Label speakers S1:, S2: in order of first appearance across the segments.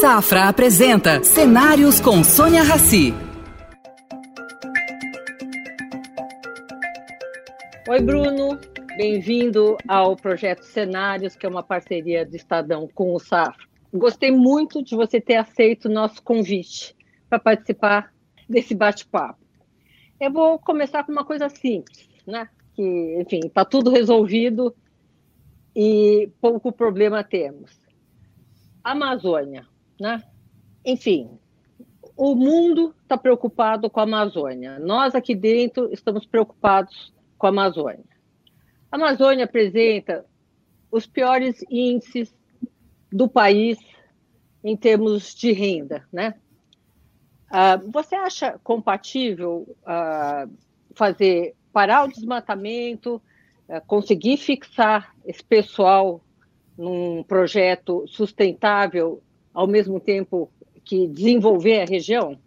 S1: Safra apresenta Cenários com Sônia Rassi.
S2: Oi, Bruno. Bem-vindo ao projeto Cenários, que é uma parceria do Estadão com o Safra. Gostei muito de você ter aceito o nosso convite para participar desse bate-papo. Eu vou começar com uma coisa simples, né? Que, enfim, está tudo resolvido e pouco problema temos. Amazônia, né? Enfim, o mundo está preocupado com a Amazônia. Nós aqui dentro estamos preocupados com a Amazônia. A Amazônia apresenta os piores índices do país em termos de renda, né? Uh, você acha compatível uh, fazer parar o desmatamento, uh, conseguir fixar esse pessoal num projeto sustentável, ao mesmo tempo que desenvolver a região?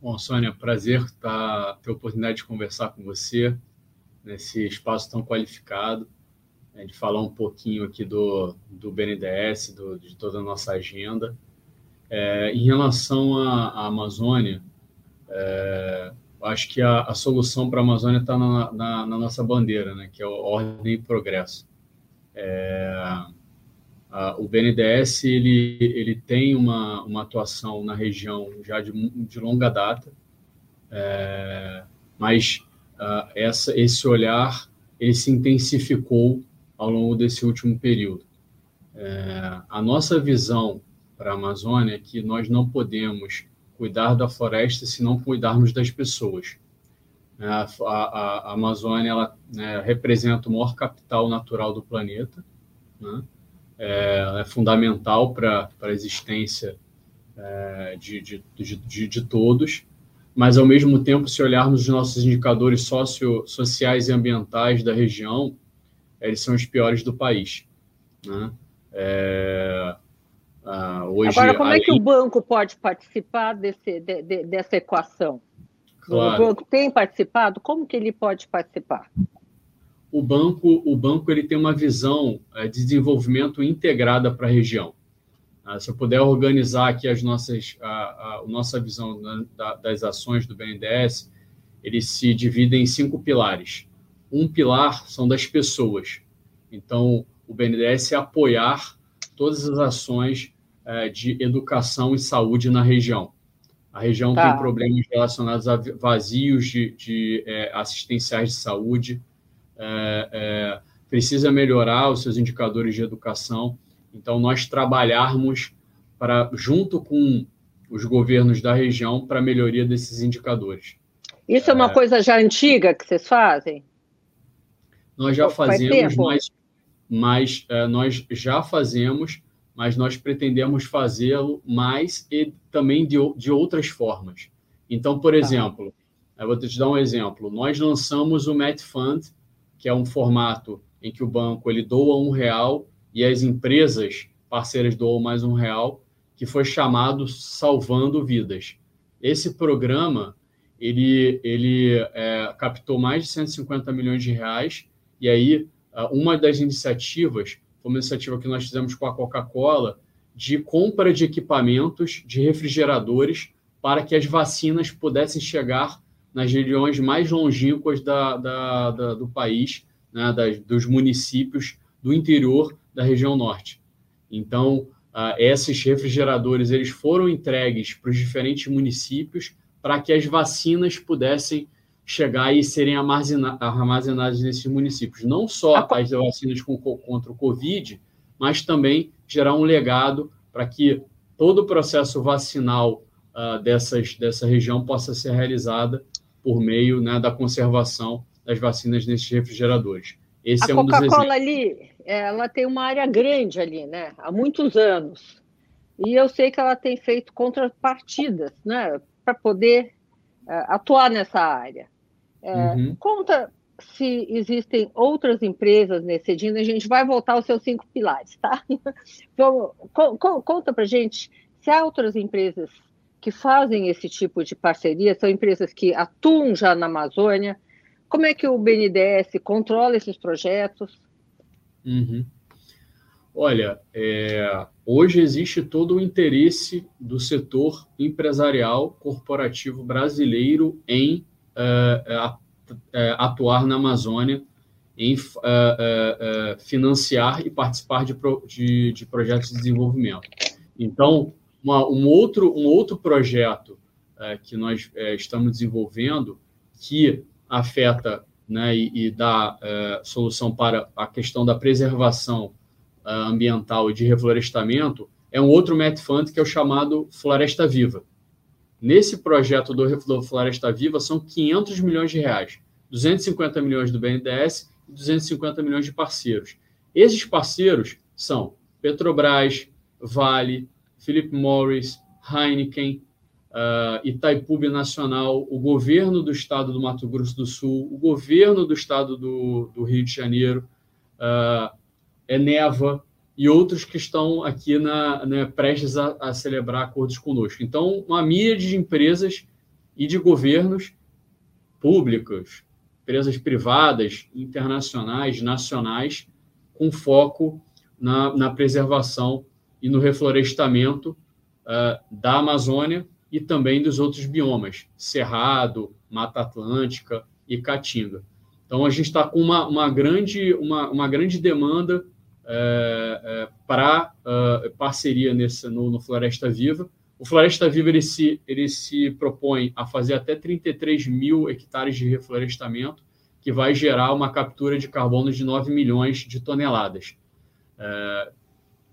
S3: Bom, Sônia, prazer estar, ter a oportunidade de conversar com você nesse espaço tão qualificado, né, de falar um pouquinho aqui do, do BNDES, do, de toda a nossa agenda. É, em relação à, à Amazônia, é, acho que a, a solução para a Amazônia está na, na, na, nossa bandeira, né, que é a ordem e progresso. É, a, o BNDES ele, ele tem uma, uma atuação na região já de, de longa data, é, mas uh, essa, esse olhar ele se intensificou ao longo desse último período. É, a nossa visão para a Amazônia é que nós não podemos cuidar da floresta se não cuidarmos das pessoas. É, a, a, a Amazônia ela, né, representa o maior capital natural do planeta, né? É, é, fundamental para a existência é, de, de, de, de, todos, mas ao mesmo tempo, se olharmos os nossos indicadores socio, sociais e ambientais da região, eles são os piores do país. Né? É,
S2: Uh, hoje, Agora, como além... é que o banco pode participar desse, de, de, dessa equação? Claro. O banco tem participado? Como que ele pode participar?
S3: O banco, o banco ele tem uma visão é, de desenvolvimento integrada para a região. Ah, se eu puder organizar aqui as nossas, a, a, a nossa visão da, das ações do BNDES, ele se divide em cinco pilares. Um pilar são das pessoas. Então, o BNDES é apoiar todas as ações é, de educação e saúde na região. A região tá. tem problemas relacionados a vazios de, de é, assistenciais de saúde, é, é, precisa melhorar os seus indicadores de educação. Então, nós trabalharmos para, junto com os governos da região para a melhoria desses indicadores.
S2: Isso é uma é. coisa já antiga que vocês fazem?
S3: Nós já fazemos, mas, mas é, nós já fazemos, mas nós pretendemos fazê-lo mais e também de, de outras formas. Então, por tá. exemplo, eu vou te dar um exemplo. Nós lançamos o Met Fund, que é um formato em que o banco ele doa um real e as empresas parceiras doam mais um real, que foi chamado Salvando Vidas. Esse programa ele, ele é, captou mais de 150 milhões de reais e aí uma das iniciativas uma iniciativa que nós fizemos com a Coca-Cola de compra de equipamentos, de refrigeradores, para que as vacinas pudessem chegar nas regiões mais longínquas da, da, da do país, né, das, dos municípios do interior da região norte. Então, uh, esses refrigeradores eles foram entregues para os diferentes municípios para que as vacinas pudessem chegar e serem armazenadas nesses municípios. Não só as vacinas contra o Covid, mas também gerar um legado para que todo o processo vacinal uh, dessas, dessa região possa ser realizada por meio né, da conservação das vacinas nesses refrigeradores.
S2: Esse a é um Coca-Cola ali, ela tem uma área grande ali, né? Há muitos anos. E eu sei que ela tem feito contrapartidas, né? Para poder uh, atuar nessa área. É, uhum. Conta se existem outras empresas nesse Edino, a gente vai voltar aos seus cinco pilares, tá? Então, conta para gente se há outras empresas que fazem esse tipo de parceria, são empresas que atuam já na Amazônia. Como é que o BNDES controla esses projetos?
S3: Uhum. Olha, é, hoje existe todo o interesse do setor empresarial corporativo brasileiro em uh, uh, atuar na Amazônia, em financiar e participar de, de, de, projetos de desenvolvimento. Então, uma, um, outro, um outro projeto que nós estamos desenvolvendo que afeta né, e, e dá solução para a questão da preservação ambiental e de reflorestamento é um outro Met Fund que é o chamado Floresta Viva. Nesse projeto do Floresta Viva são 500 milhões de reais, 250 milhões do BNDES e 250 milhões de parceiros. Esses parceiros são Petrobras, Vale, Philip Morris, Heineken, uh, Itaipu Nacional, o governo do estado do Mato Grosso do Sul, o governo do estado do, do Rio de Janeiro, uh, Eneva e outros que estão aqui na, né, prestes a, a, celebrar acordos conosco. Então, uma míria de empresas e de governos públicos, empresas privadas, internacionais, nacionais, com foco na, na preservação e no reflorestamento uh, da Amazônia e também dos outros biomas, Cerrado, Mata Atlântica e Caatinga. Então, a gente está com uma, uma, grande, uma, uma grande demanda é, é, para uh, parceria nesse, no, no, Floresta Viva. O Floresta Viva ele se, ele se propõe a fazer até 33 mil hectares de reflorestamento, que vai gerar uma captura de carbono de 9 milhões de toneladas, é,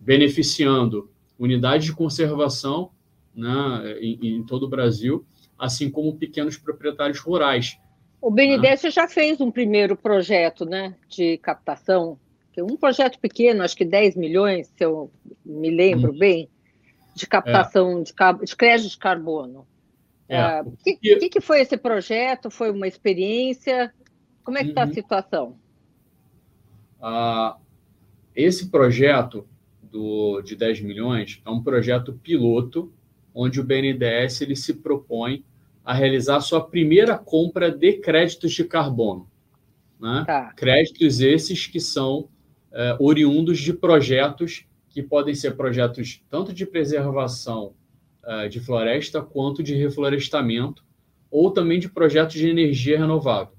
S3: beneficiando unidades de conservação né, em, em, todo o Brasil, assim como pequenos proprietários rurais.
S2: O BNDES né? já fez um primeiro projeto né, de captação um projeto pequeno, acho que 10 milhões, se eu me lembro hum. bem, de captação é. de, de, crédito de carbono. O é. uh, que, que, que, foi esse projeto? Foi uma experiência? Como é que está uhum. a situação?
S3: Ah, esse projeto do, de 10 milhões é um projeto piloto, onde o BNDES ele se propõe a realizar sua primeira compra de créditos de carbono. Né? Tá. Créditos esses que são uh, oriundos de projetos que podem ser projetos tanto de preservação uh, de floresta quanto de reflorestamento, ou também de projetos de energia renovável.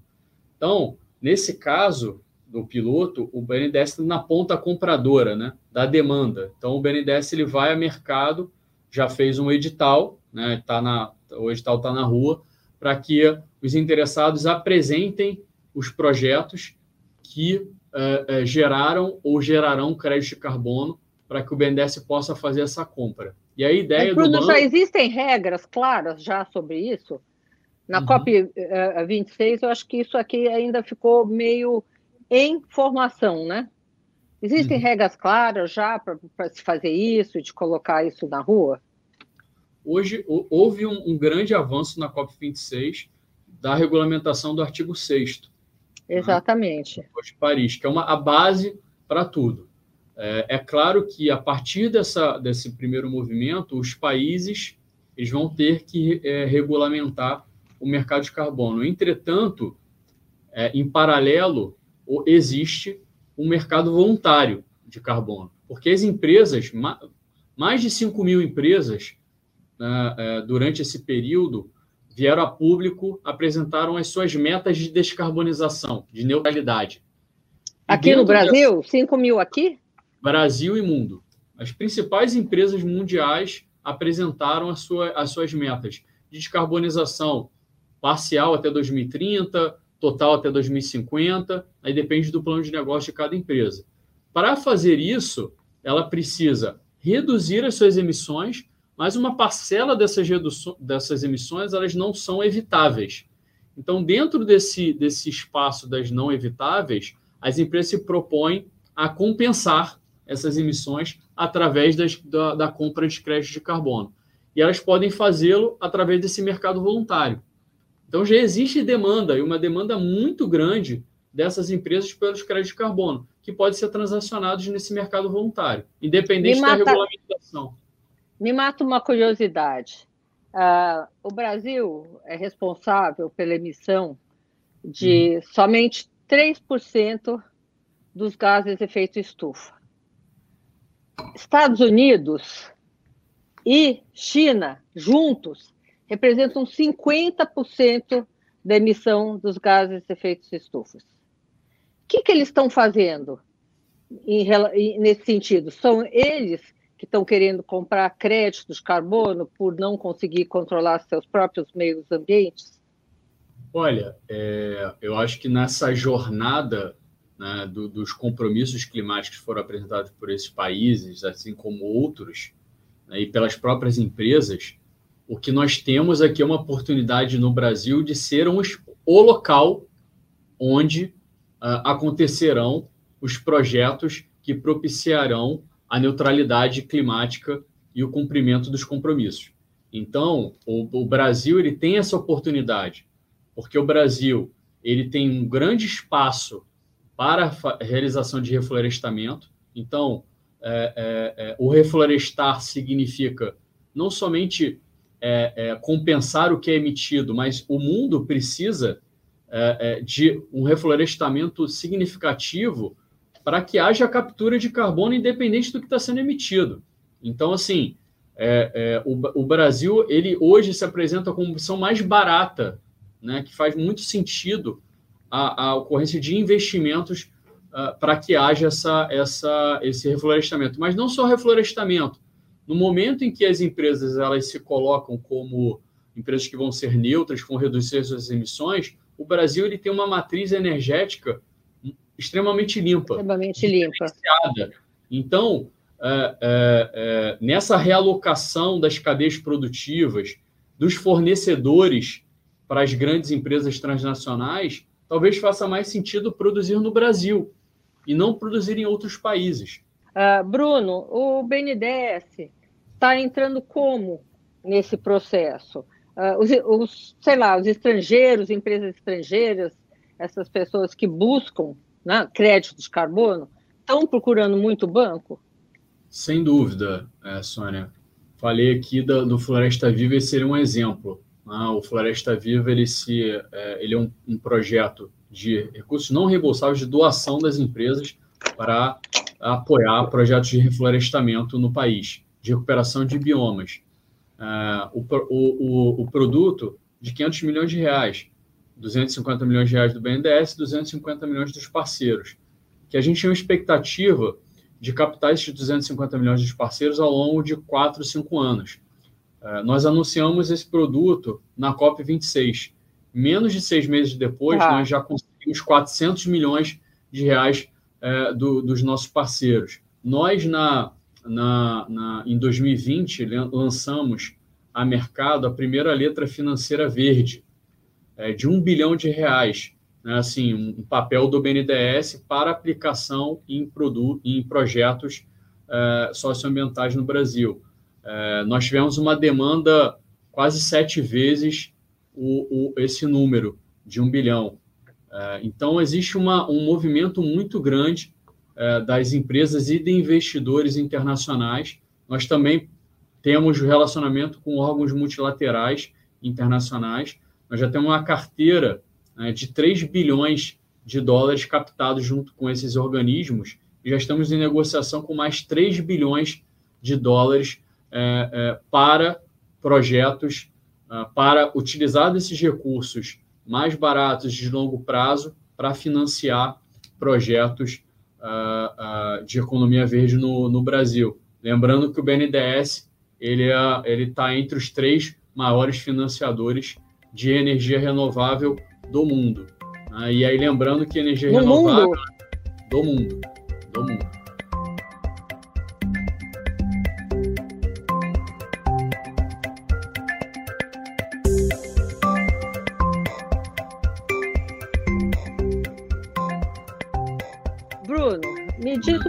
S3: Então, nesse caso do piloto, o BNDES está na ponta compradora né, da demanda. Então, o BNDES ele vai a mercado, já fez um edital, né, tá na, o edital está na rua, para que os interessados apresentem os projetos que é, é, geraram ou gerarão crédito de carbono para que o BNDES possa fazer essa compra. E a ideia
S2: Mas, Bruno, do banco... já existem regras claras já sobre isso? Na uhum. COP 26, eu acho que isso aqui ainda ficou meio em formação, né? Existem uhum. regras claras já para se fazer isso, de colocar isso na rua?
S3: Hoje houve um, um grande avanço na COP 26 da regulamentação do artigo 6
S2: Exatamente. Né?
S3: De Paris, que é uma, a base para tudo. É, é, claro que a partir dessa, desse primeiro movimento, os países eles vão ter que é, regulamentar o mercado de carbono. Entretanto, é, em paralelo, existe um mercado voluntário de carbono, porque as empresas, mais de 5 mil empresas, né, é, durante esse período, vieram a público, apresentaram as suas metas de descarbonização, de neutralidade.
S2: Aqui no Brasil? 5 mil aqui?
S3: Brasil e mundo. As principais empresas mundiais apresentaram sua, as suas metas de descarbonização parcial até 2030, total até 2050, aí depende do plano de negócio de cada empresa. Para fazer isso, ela precisa reduzir as suas emissões mas uma parcela dessas, dessas emissões elas não são evitáveis. Então, dentro desse, desse espaço das não evitáveis, as empresas se propõem a compensar essas emissões através das, da, da compra de créditos de carbono. E elas podem fazê-lo através desse mercado voluntário. Então, já existe demanda, e uma demanda muito grande dessas empresas pelos créditos de carbono, que podem ser transacionados nesse mercado voluntário, independente mata... da regulamentação.
S2: Me mata uma curiosidade. Uh, o Brasil é responsável pela emissão de hum. somente 3% dos gases de efeito estufa. Estados Unidos e China, juntos, representam 50% da emissão dos gases de efeito de estufa. O que, que eles estão fazendo em, nesse sentido? São eles que estão querendo comprar créditos de carbono por não conseguir controlar seus próprios meios ambientes?
S3: Olha, é, eu acho que nessa jornada né, do, dos compromissos climáticos que foram apresentados por esses países, assim como outros, né, e pelas próprias empresas, o que nós temos aqui é uma oportunidade no Brasil de ser um, o local onde uh, acontecerão os projetos que propiciarão a neutralidade climática e o cumprimento dos compromissos. Então, o, o Brasil ele tem essa oportunidade, porque o Brasil ele tem um grande espaço para a realização de reflorestamento. Então, é, é, é, o reflorestar significa não somente é, é, compensar o que é emitido, mas o mundo precisa é, de um reflorestamento significativo para que haja captura de carbono independente do que está sendo emitido. Então, assim, o, o, Brasil ele hoje se apresenta como opção mais barata, né, que faz muito sentido a, a ocorrência de investimentos uh, para que haja essa, essa, esse reflorestamento. Mas não só reflorestamento. No momento em que as empresas elas se colocam como empresas que vão ser neutras, que vão reduzir suas emissões, o Brasil ele tem uma matriz energética extremamente limpa.
S2: Extremamente limpa.
S3: Então, é, é, é, nessa realocação das cadeias produtivas, dos fornecedores para as grandes empresas transnacionais, talvez faça mais sentido produzir no Brasil e não produzir em outros países.
S2: Uh, Bruno, o BNDES está entrando como nesse processo? Uh, os, os, sei lá, os estrangeiros, empresas estrangeiras, essas pessoas que buscam né, crédito de carbono, estão procurando muito banco?
S3: Sem dúvida, é, Sônia. Falei aqui do, do Floresta Viva e seria um exemplo. Ah, o Floresta Viva ele, se, é, ele é um, um, projeto de recursos não reembolsáveis de doação das empresas para apoiar projetos de reflorestamento no país, de recuperação de biomas. É, o, o, o, produto de 500 milhões de reais, 250 milhões de reais do BNDES, 250 milhões dos parceiros, que a gente tinha uma expectativa de captar esses 250 milhões dos parceiros ao longo de 4, 5 anos. É, nós anunciamos esse produto na COP26. Menos de seis meses depois, ah. nós já conseguimos 400 milhões de reais é, do, dos nossos parceiros. Nós, na, na, na, em 2020, lançamos a mercado a primeira letra financeira verde, é, de um bilhão de reais. Né, assim, um papel do BNDES para aplicação em, produ em projetos é, socioambientais no Brasil. É, nós tivemos uma demanda quase sete vezes o, o, esse número de um bilhão. É, então, existe uma, um movimento muito grande das empresas e de investidores internacionais. Nós também temos relacionamento com órgãos multilaterais internacionais. Nós já temos uma carteira né, de 3 bilhões de dólares captados junto com esses organismos e já estamos em negociação com mais 3 bilhões de dólares é, é, para projetos, é, para utilizar desses recursos mais baratos de longo prazo para financiar projetos de economia verde no, no Brasil. Lembrando que o BNDES ele é, está entre os três maiores financiadores de energia renovável do mundo. Né? E aí lembrando que energia
S2: do
S3: renovável
S2: mundo.
S3: do mundo, do mundo.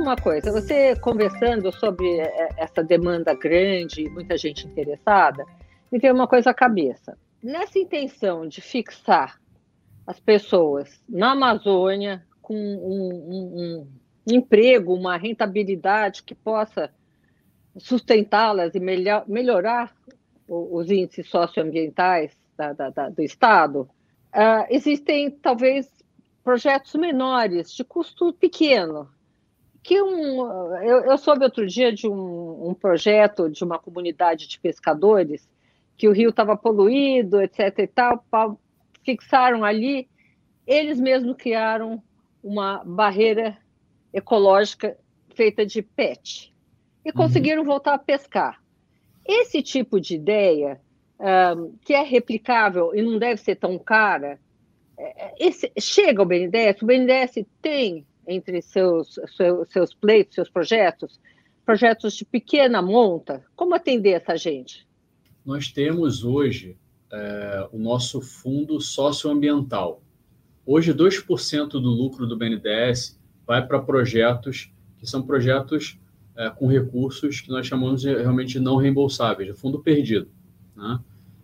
S2: Uma coisa, você conversando sobre é, essa demanda grande, muita gente interessada, me veio uma coisa à cabeça. Nessa intenção de fixar as pessoas na Amazônia com um, um, um emprego, uma rentabilidade que possa sustentá-las e melhor, melhorar os índices socioambientais da, da, da, do Estado, uh, existem talvez projetos menores, de custo pequeno, que um, eu, eu soube outro dia de um, um projeto de uma comunidade de pescadores que o rio estava poluído, etc. e tal, fixaram ali, eles mesmos criaram uma barreira ecológica feita de PET e uhum. conseguiram uhum. voltar a pescar. Esse tipo de ideia, um, que é replicável e não deve ser tão cara, é, esse, chega ao BNDES, o BNDES tem entre seus, seus, seus pleitos, seus projetos, projetos de pequena monta, como atender essa gente?
S3: nós temos hoje é, o nosso fundo socioambiental. Hoje, 2% do lucro do BNDES vai para projetos que são projetos é, com recursos que nós chamamos de realmente não reembolsáveis, de fundo perdido. Né?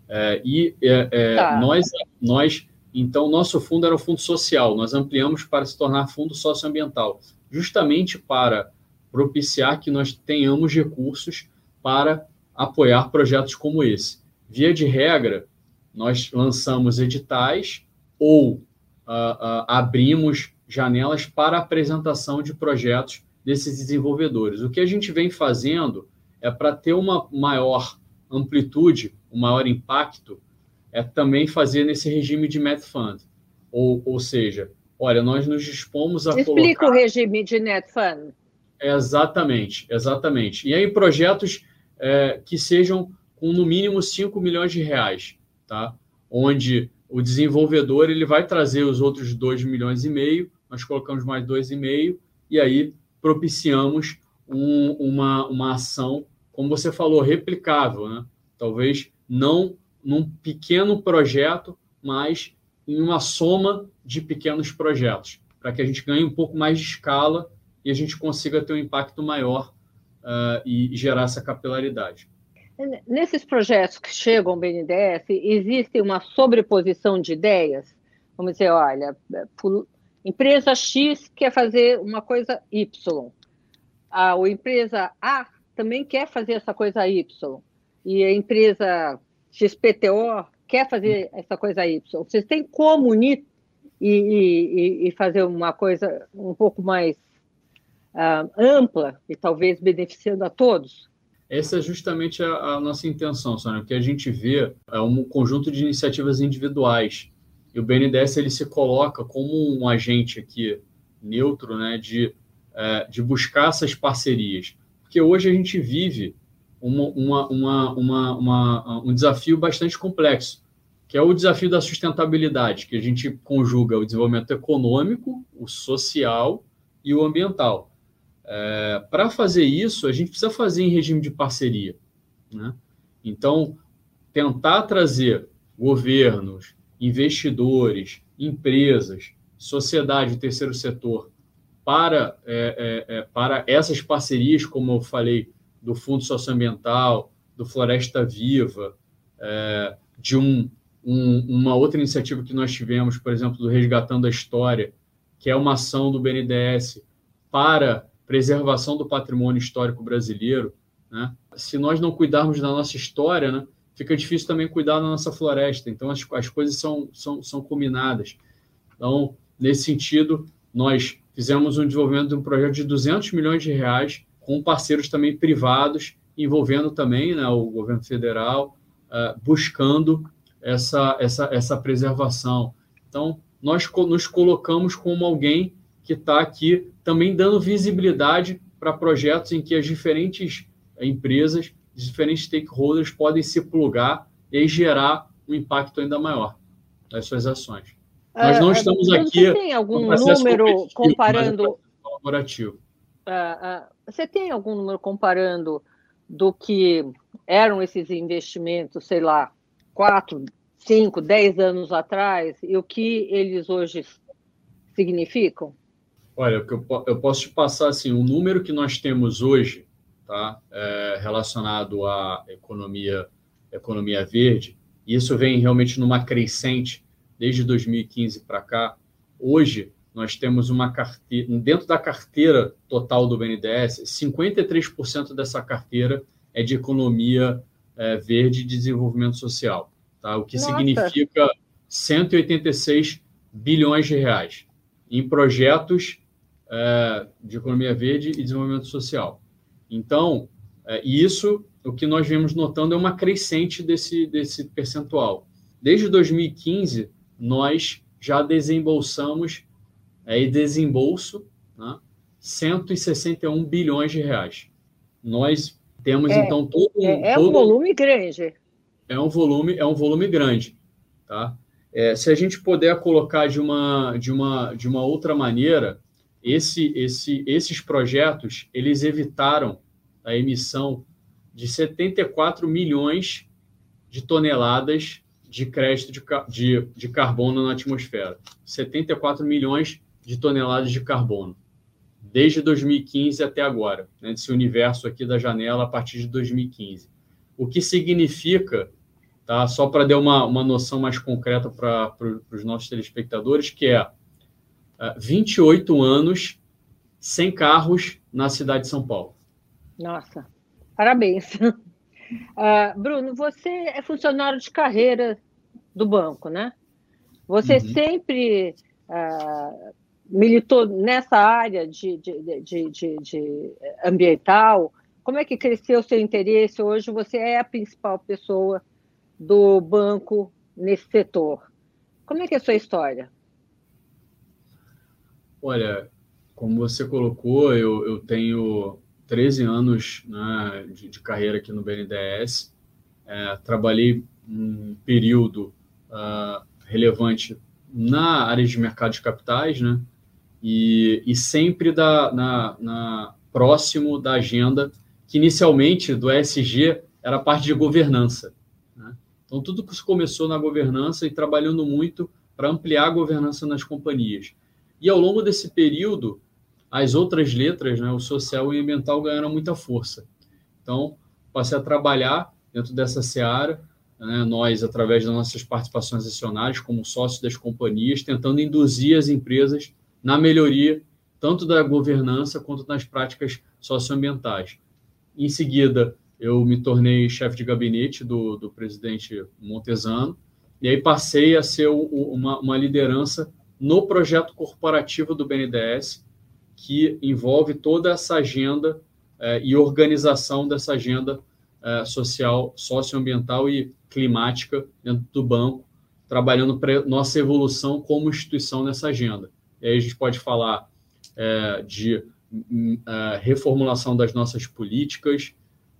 S3: É, e é, é, tá. nós, nós, então, nosso fundo era o fundo social, nós ampliamos para se tornar fundo socioambiental, justamente para propiciar que nós tenhamos recursos para apoiar projetos como esse. Via de regra, nós lançamos editais ou uh, uh, abrimos janelas para apresentação de projetos desses desenvolvedores. O que a gente vem fazendo é para ter uma maior amplitude, um maior impacto, é também fazer nesse regime de Net Fund. Ou, ou seja, olha, nós nos dispomos a
S2: Explica colocar... o regime de Net Fund.
S3: Exatamente, exatamente. E aí projetos é, que sejam com no mínimo 5 milhões de reais, tá? Onde o desenvolvedor ele vai trazer os outros 2 milhões e meio, nós colocamos mais 2,5 e aí propiciamos um, uma, uma ação, como você falou, replicável, né? Talvez não num pequeno projeto, mas em uma soma de pequenos projetos, para que a gente ganhe um pouco mais de escala e a gente consiga ter um impacto maior uh, e gerar essa capilaridade.
S2: Nesses projetos que chegam ao BNDES, existe uma sobreposição de ideias? Vamos dizer, olha, empresa X quer fazer uma coisa Y, a, a empresa A também quer fazer essa coisa Y, e a empresa XPTO quer fazer essa coisa Y. Vocês têm como unir e, e, e fazer uma coisa um pouco mais uh, ampla e talvez beneficiando a todos?
S3: Essa é justamente a, a nossa intenção, Sônia. O que a gente vê é um conjunto de iniciativas individuais. E o BNDES ele se coloca como um agente aqui neutro né, de, é, de buscar essas parcerias. Porque hoje a gente vive uma, uma, uma, um desafio bastante complexo, que é o desafio da sustentabilidade, que a gente conjuga o desenvolvimento econômico, o social e o ambiental. É, Para fazer isso, a gente precisa fazer em regime de parceria. Né? Então, tentar trazer governos, investidores, empresas, sociedade, terceiro setor para, é, é, é, para essas parcerias, como eu falei, do Fundo Socioambiental, do Floresta Viva, é, de um, um, uma outra iniciativa que nós tivemos, por exemplo, do Resgatando a História, que é uma ação do BNDES para preservação do patrimônio histórico brasileiro. Né? Se nós não cuidarmos da nossa história, né, fica difícil também cuidar da nossa floresta. Então, as, as coisas são, são, são combinadas. Então, nesse sentido, nós fizemos um desenvolvimento de um projeto de 200 milhões de reais com parceiros também privados, envolvendo também né, o governo federal, uh, buscando essa, essa, essa preservação. Então, nós nos colocamos como alguém que está aqui também dando visibilidade para projetos em que as diferentes empresas, diferentes stakeholders podem se plugar e gerar um impacto ainda maior das suas ações. Nós não é, estamos aqui.
S2: Você tem algum número comparando.
S3: Colaborativo.
S2: Uh, uh, você tem algum número comparando do que eram esses investimentos, sei lá, quatro, cinco, dez anos atrás e o que eles hoje significam?
S3: Olha, eu posso te passar assim, o número que nós temos hoje, tá, é relacionado à economia, economia verde, e isso vem realmente numa crescente desde 2015 para cá. Hoje nós temos uma carteira, dentro da carteira total do BNDES, 53% dessa carteira é de economia é, verde e desenvolvimento social, tá? O que Nossa. significa 186 bilhões de reais em projetos é, de economia verde e desenvolvimento social. Então, é, isso, o que nós vemos notando é uma crescente desse, desse percentual. Desde 2015, nós já desembolsamos é, e desembolso né, 161 bilhões de reais. Nós temos, é, então, todo
S2: um. É, é todo, um volume grande.
S3: É um volume, é um volume grande. Tá? É, se a gente puder colocar de uma, de uma, de uma outra maneira, esse, esse, esses projetos eles evitaram a emissão de 74 milhões de toneladas de crédito de, de, de carbono na atmosfera. 74 milhões de toneladas de carbono, desde 2015 até agora, né, desse universo aqui da janela a partir de 2015. O que significa tá? Só para dar uma, uma noção mais concreta para os nossos telespectadores, que é uh, é, 28 anos sem carros na cidade de São Paulo.
S2: Nossa, parabéns. Uh, Bruno, você é funcionário de carreira do banco, né? Você uhum. sempre uh, militou nessa área de, de, de, de, ambiental. Como é que cresceu o seu interesse? Hoje você é a principal pessoa do banco nesse setor. Como é que é a sua história?
S3: Olha, como você colocou, eu, eu tenho 13 anos né, de, de, carreira aqui no BNDES. É, trabalhei um período uh, relevante na área de mercado de capitais, né? E, e sempre da, na, na, próximo da agenda, que inicialmente do ESG era parte de governança. Então, tudo que começou na governança e trabalhando muito para ampliar a governança nas companhias. E ao longo desse período, as outras letras, né, o social e ambiental, ganharam muita força. Então, passei a trabalhar dentro dessa seara, né, nós, através das nossas participações acionárias, como sócios das companhias, tentando induzir as empresas na melhoria tanto da governança quanto nas práticas socioambientais. Em seguida, eu me tornei chefe de gabinete do, do presidente Montesano, e aí passei a ser uma, uma liderança no projeto corporativo do BNDES, que envolve toda essa agenda eh, e organização dessa agenda eh, social, socioambiental e climática dentro do banco, trabalhando para nossa evolução como instituição nessa agenda. E aí a gente pode falar eh, de hum, reformulação das nossas políticas,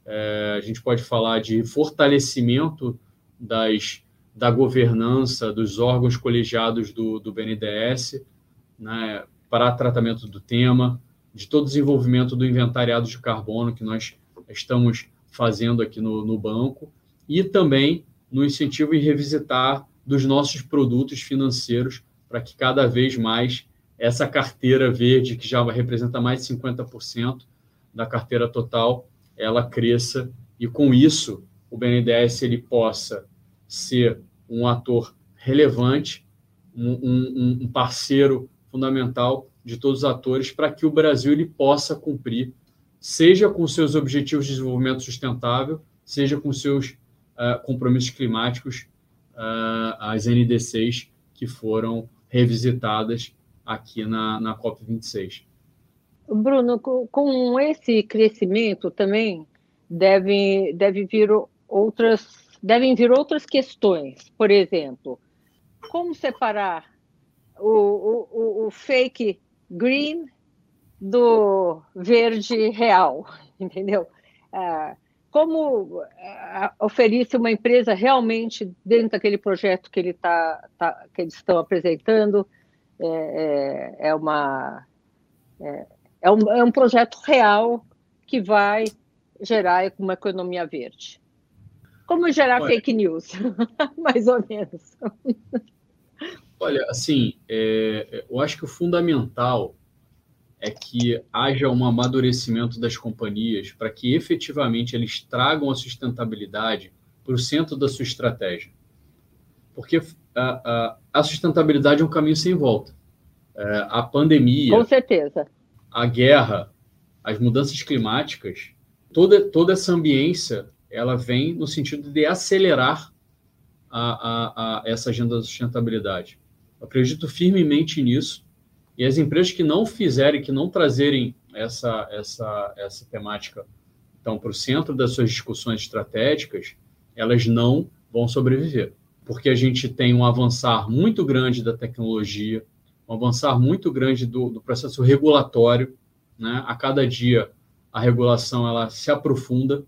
S3: é, a gente pode falar de fortalecimento das, da governança dos órgãos colegiados do, do BNDES né, para tratamento do tema, de todo o desenvolvimento do inventariado de carbono que nós estamos fazendo aqui no, no banco e também no incentivo em revisitar dos nossos produtos financeiros para que cada vez mais essa carteira verde, que já representa mais de 50% da carteira total, ela cresça. E com isso o BNDES ele possa ser um ator relevante, um, um, um parceiro fundamental de todos os atores para que o Brasil ele possa cumprir, seja com seus objetivos de desenvolvimento sustentável, seja com seus uh, compromissos climáticos, uh, as NDCs que foram revisitadas aqui na, na COP26.
S2: Bruno, com esse crescimento também deve, deve vir outras, devem vir outras questões. Por exemplo, como separar o, o, o fake green do verde real, entendeu? Ah, como ah, oferecer uma empresa realmente dentro daquele projeto que, ele tá, tá que eles estão apresentando é, é, é uma é, é um, é um projeto real que vai gerar uma economia verde. Como gerar Olha, fake news, mais ou menos.
S3: Olha, assim, é, eu acho que o fundamental é que haja um amadurecimento das companhias para que efetivamente eles tragam a sustentabilidade para o centro da sua estratégia. Porque a, a, a sustentabilidade é um caminho sem volta. É, a pandemia.
S2: Com certeza
S3: a guerra, as mudanças climáticas, toda, toda essa ambiência ela vem no sentido de acelerar a, a, a essa agenda da sustentabilidade. Eu acredito firmemente nisso E as empresas que não fizerem, que não trazerem essa, essa, essa temática então, para o centro das suas discussões estratégicas, elas não vão sobreviver, porque a gente tem um avançar muito grande da tecnologia, um avançar muito grande do, do processo regulatório, né? A cada dia a regulação ela se aprofunda,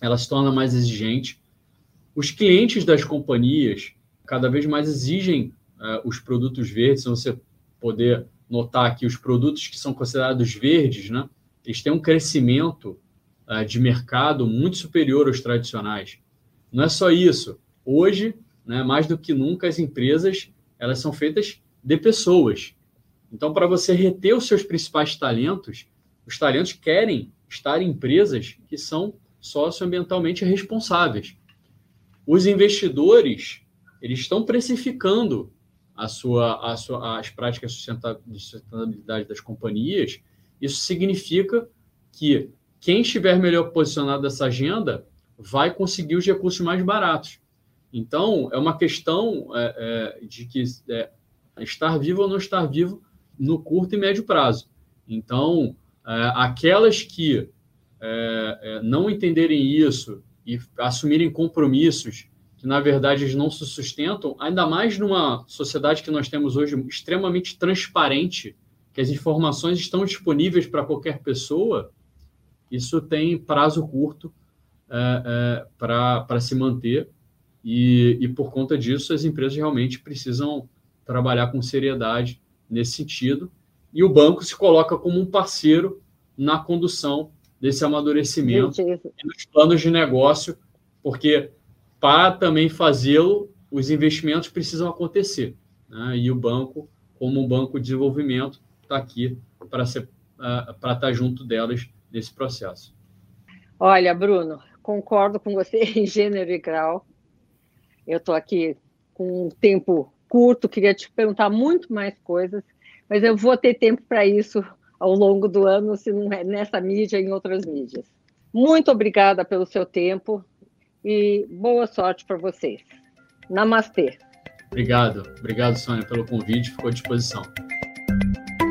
S3: ela se torna mais exigente. Os clientes das companhias cada vez mais exigem uh, os produtos verdes. Se você poder notar que os produtos que são considerados verdes, né, eles têm um crescimento uh, de mercado muito superior aos tradicionais. Não é só isso. Hoje, né, mais do que nunca, as empresas elas são feitas de pessoas. Então, para você reter os seus principais talentos, os talentos querem estar em empresas que são socioambientalmente responsáveis. Os investidores eles estão precificando a sua, a sua, as práticas de sustentabilidade das companhias. Isso significa que quem estiver melhor posicionado nessa agenda vai conseguir os recursos mais baratos. Então, é uma questão é, é, de que é, estar vivo ou não estar vivo no curto e médio prazo. Então, é, aquelas que é, é, não entenderem isso e assumirem compromissos que, na verdade, eles não se sustentam, ainda mais numa sociedade que nós temos hoje extremamente transparente, que as informações estão disponíveis para qualquer pessoa, isso tem prazo curto para se manter e, e, por conta disso, as empresas realmente precisam trabalhar com seriedade nesse sentido e o banco se coloca como um parceiro na condução desse amadurecimento e nos planos de negócio, porque para também fazê-lo, os investimentos precisam acontecer. Né? E o banco, como um banco de desenvolvimento, está aqui para estar tá junto delas nesse processo.
S2: Olha, Bruno, concordo com você em gênero e grau. Eu estou aqui com um tempo curto, queria te perguntar muito mais coisas, mas eu vou ter tempo para isso ao longo do ano, se não é nessa mídia, em outras mídias. Muito obrigada pelo seu tempo e boa sorte para vocês. Namastê.
S3: Obrigado, obrigado, Sônia, pelo convite, ficou à disposição.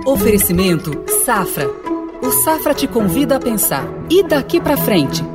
S1: Oferecimento Safra. O Safra te convida a pensar. E daqui para frente?